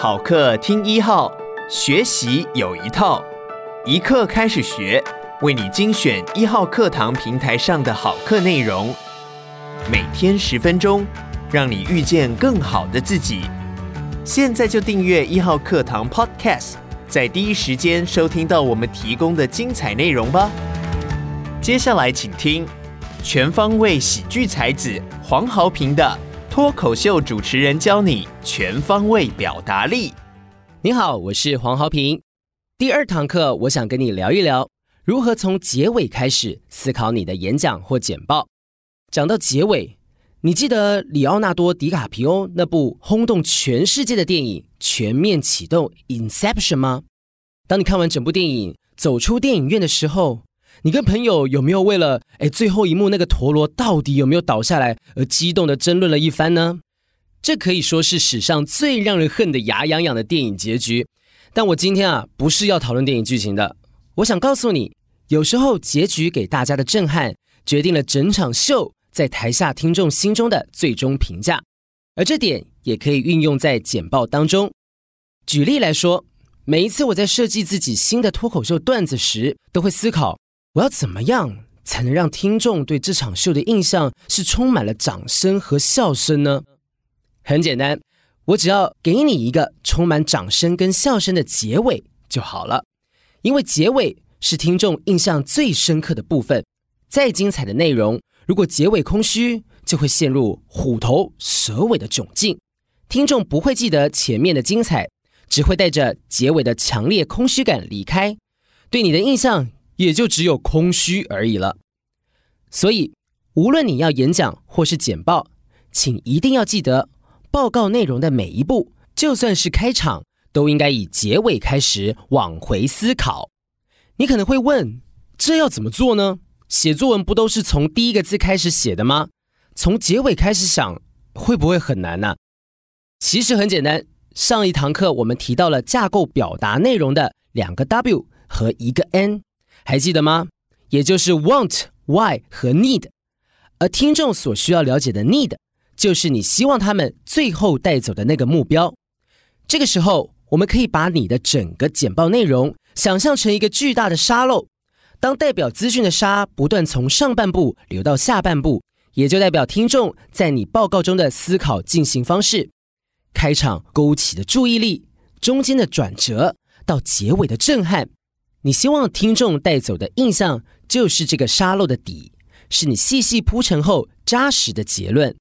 好课听一号，学习有一套，一课开始学，为你精选一号课堂平台上的好课内容，每天十分钟，让你遇见更好的自己。现在就订阅一号课堂 Podcast，在第一时间收听到我们提供的精彩内容吧。接下来请听全方位喜剧才子黄豪平的。脱口秀主持人教你全方位表达力。你好，我是黄豪平。第二堂课，我想跟你聊一聊如何从结尾开始思考你的演讲或简报。讲到结尾，你记得里奥纳多·迪卡皮欧那部轰动全世界的电影《全面启动》（Inception） 吗？当你看完整部电影，走出电影院的时候，你跟朋友有没有为了哎最后一幕那个陀螺到底有没有倒下来而激动地争论了一番呢？这可以说是史上最让人恨得牙痒痒的电影结局。但我今天啊不是要讨论电影剧情的，我想告诉你，有时候结局给大家的震撼，决定了整场秀在台下听众心中的最终评价。而这点也可以运用在简报当中。举例来说，每一次我在设计自己新的脱口秀段子时，都会思考。我要怎么样才能让听众对这场秀的印象是充满了掌声和笑声呢？很简单，我只要给你一个充满掌声跟笑声的结尾就好了。因为结尾是听众印象最深刻的部分。再精彩的内容，如果结尾空虚，就会陷入虎头蛇尾的窘境。听众不会记得前面的精彩，只会带着结尾的强烈空虚感离开，对你的印象。也就只有空虚而已了。所以，无论你要演讲或是简报，请一定要记得，报告内容的每一步，就算是开场，都应该以结尾开始往回思考。你可能会问，这要怎么做呢？写作文不都是从第一个字开始写的吗？从结尾开始想，会不会很难呢？其实很简单。上一堂课我们提到了架构表达内容的两个 W 和一个 N。还记得吗？也就是 want、why 和 need，而听众所需要了解的 need，就是你希望他们最后带走的那个目标。这个时候，我们可以把你的整个简报内容想象成一个巨大的沙漏，当代表资讯的沙不断从上半部流到下半部，也就代表听众在你报告中的思考进行方式。开场勾起的注意力，中间的转折，到结尾的震撼。你希望听众带走的印象，就是这个沙漏的底，是你细细铺陈后扎实的结论。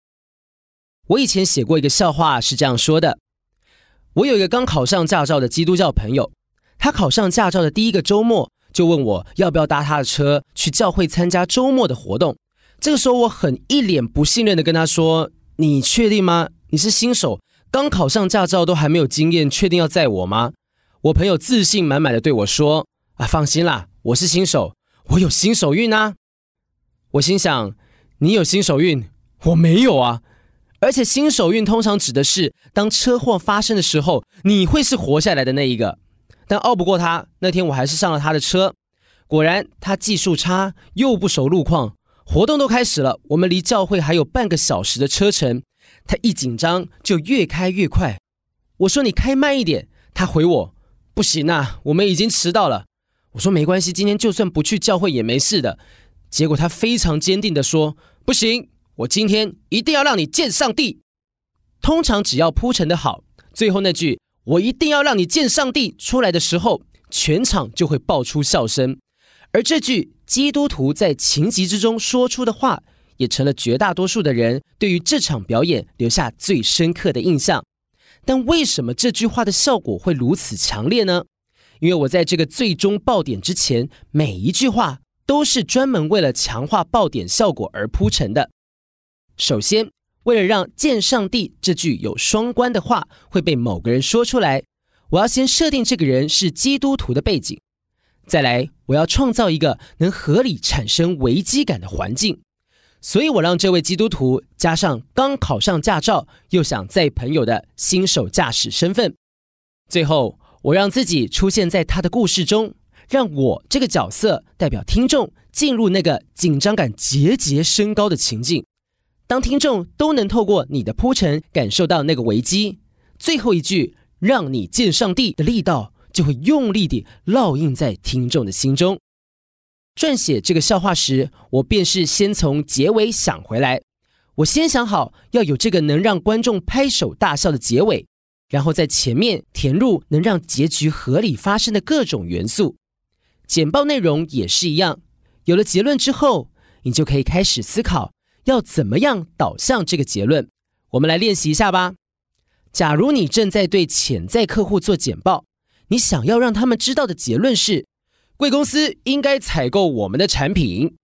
我以前写过一个笑话，是这样说的：我有一个刚考上驾照的基督教朋友，他考上驾照的第一个周末，就问我要不要搭他的车去教会参加周末的活动。这个时候，我很一脸不信任的跟他说：“你确定吗？你是新手，刚考上驾照都还没有经验，确定要载我吗？”我朋友自信满满的对我说。啊，放心啦，我是新手，我有新手运啊。我心想，你有新手运，我没有啊。而且新手运通常指的是，当车祸发生的时候，你会是活下来的那一个。但拗不过他，那天我还是上了他的车。果然，他技术差，又不熟路况。活动都开始了，我们离教会还有半个小时的车程。他一紧张就越开越快。我说你开慢一点，他回我不行啊，我们已经迟到了。我说没关系，今天就算不去教会也没事的。结果他非常坚定地说：“不行，我今天一定要让你见上帝。”通常只要铺陈得好，最后那句“我一定要让你见上帝”出来的时候，全场就会爆出笑声。而这句基督徒在情急之中说出的话，也成了绝大多数的人对于这场表演留下最深刻的印象。但为什么这句话的效果会如此强烈呢？因为我在这个最终爆点之前，每一句话都是专门为了强化爆点效果而铺陈的。首先，为了让“见上帝”这句有双关的话会被某个人说出来，我要先设定这个人是基督徒的背景。再来，我要创造一个能合理产生危机感的环境，所以我让这位基督徒加上刚考上驾照又想载朋友的新手驾驶身份。最后，我让自己出现在他的故事中，让我这个角色代表听众进入那个紧张感节节升高的情境。当听众都能透过你的铺陈感受到那个危机，最后一句让你见上帝的力道就会用力地烙印在听众的心中。撰写这个笑话时，我便是先从结尾想回来。我先想好要有这个能让观众拍手大笑的结尾，然后在前面填入能让结局合理发生的各种元素。简报内容也是一样，有了结论之后，你就可以开始思考要怎么样导向这个结论。我们来练习一下吧。假如你正在对潜在客户做简报，你想要让他们知道的结论是，贵公司应该采购我们的产品。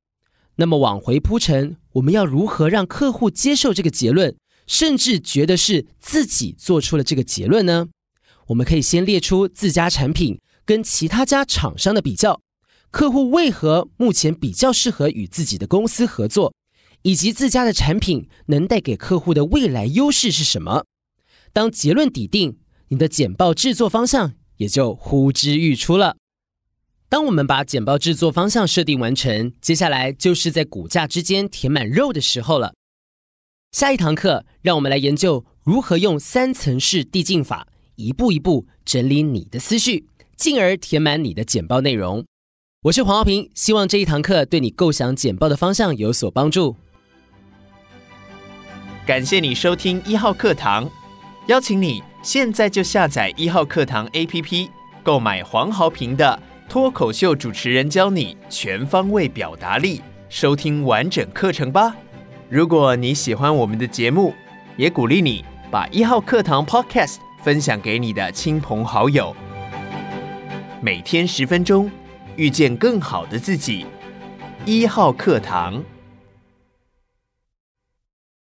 那么往回铺陈，我们要如何让客户接受这个结论，甚至觉得是自己做出了这个结论呢？我们可以先列出自家产品跟其他家厂商的比较，客户为何目前比较适合与自己的公司合作，以及自家的产品能带给客户的未来优势是什么。当结论底定，你的简报制作方向也就呼之欲出了。当我们把简报制作方向设定完成，接下来就是在骨架之间填满肉的时候了。下一堂课，让我们来研究如何用三层式递进法，一步一步整理你的思绪，进而填满你的简报内容。我是黄豪平，希望这一堂课对你构想简报的方向有所帮助。感谢你收听一号课堂，邀请你现在就下载一号课堂 APP，购买黄豪平的。脱口秀主持人教你全方位表达力，收听完整课程吧。如果你喜欢我们的节目，也鼓励你把一号课堂 Podcast 分享给你的亲朋好友。每天十分钟，遇见更好的自己。一号课堂。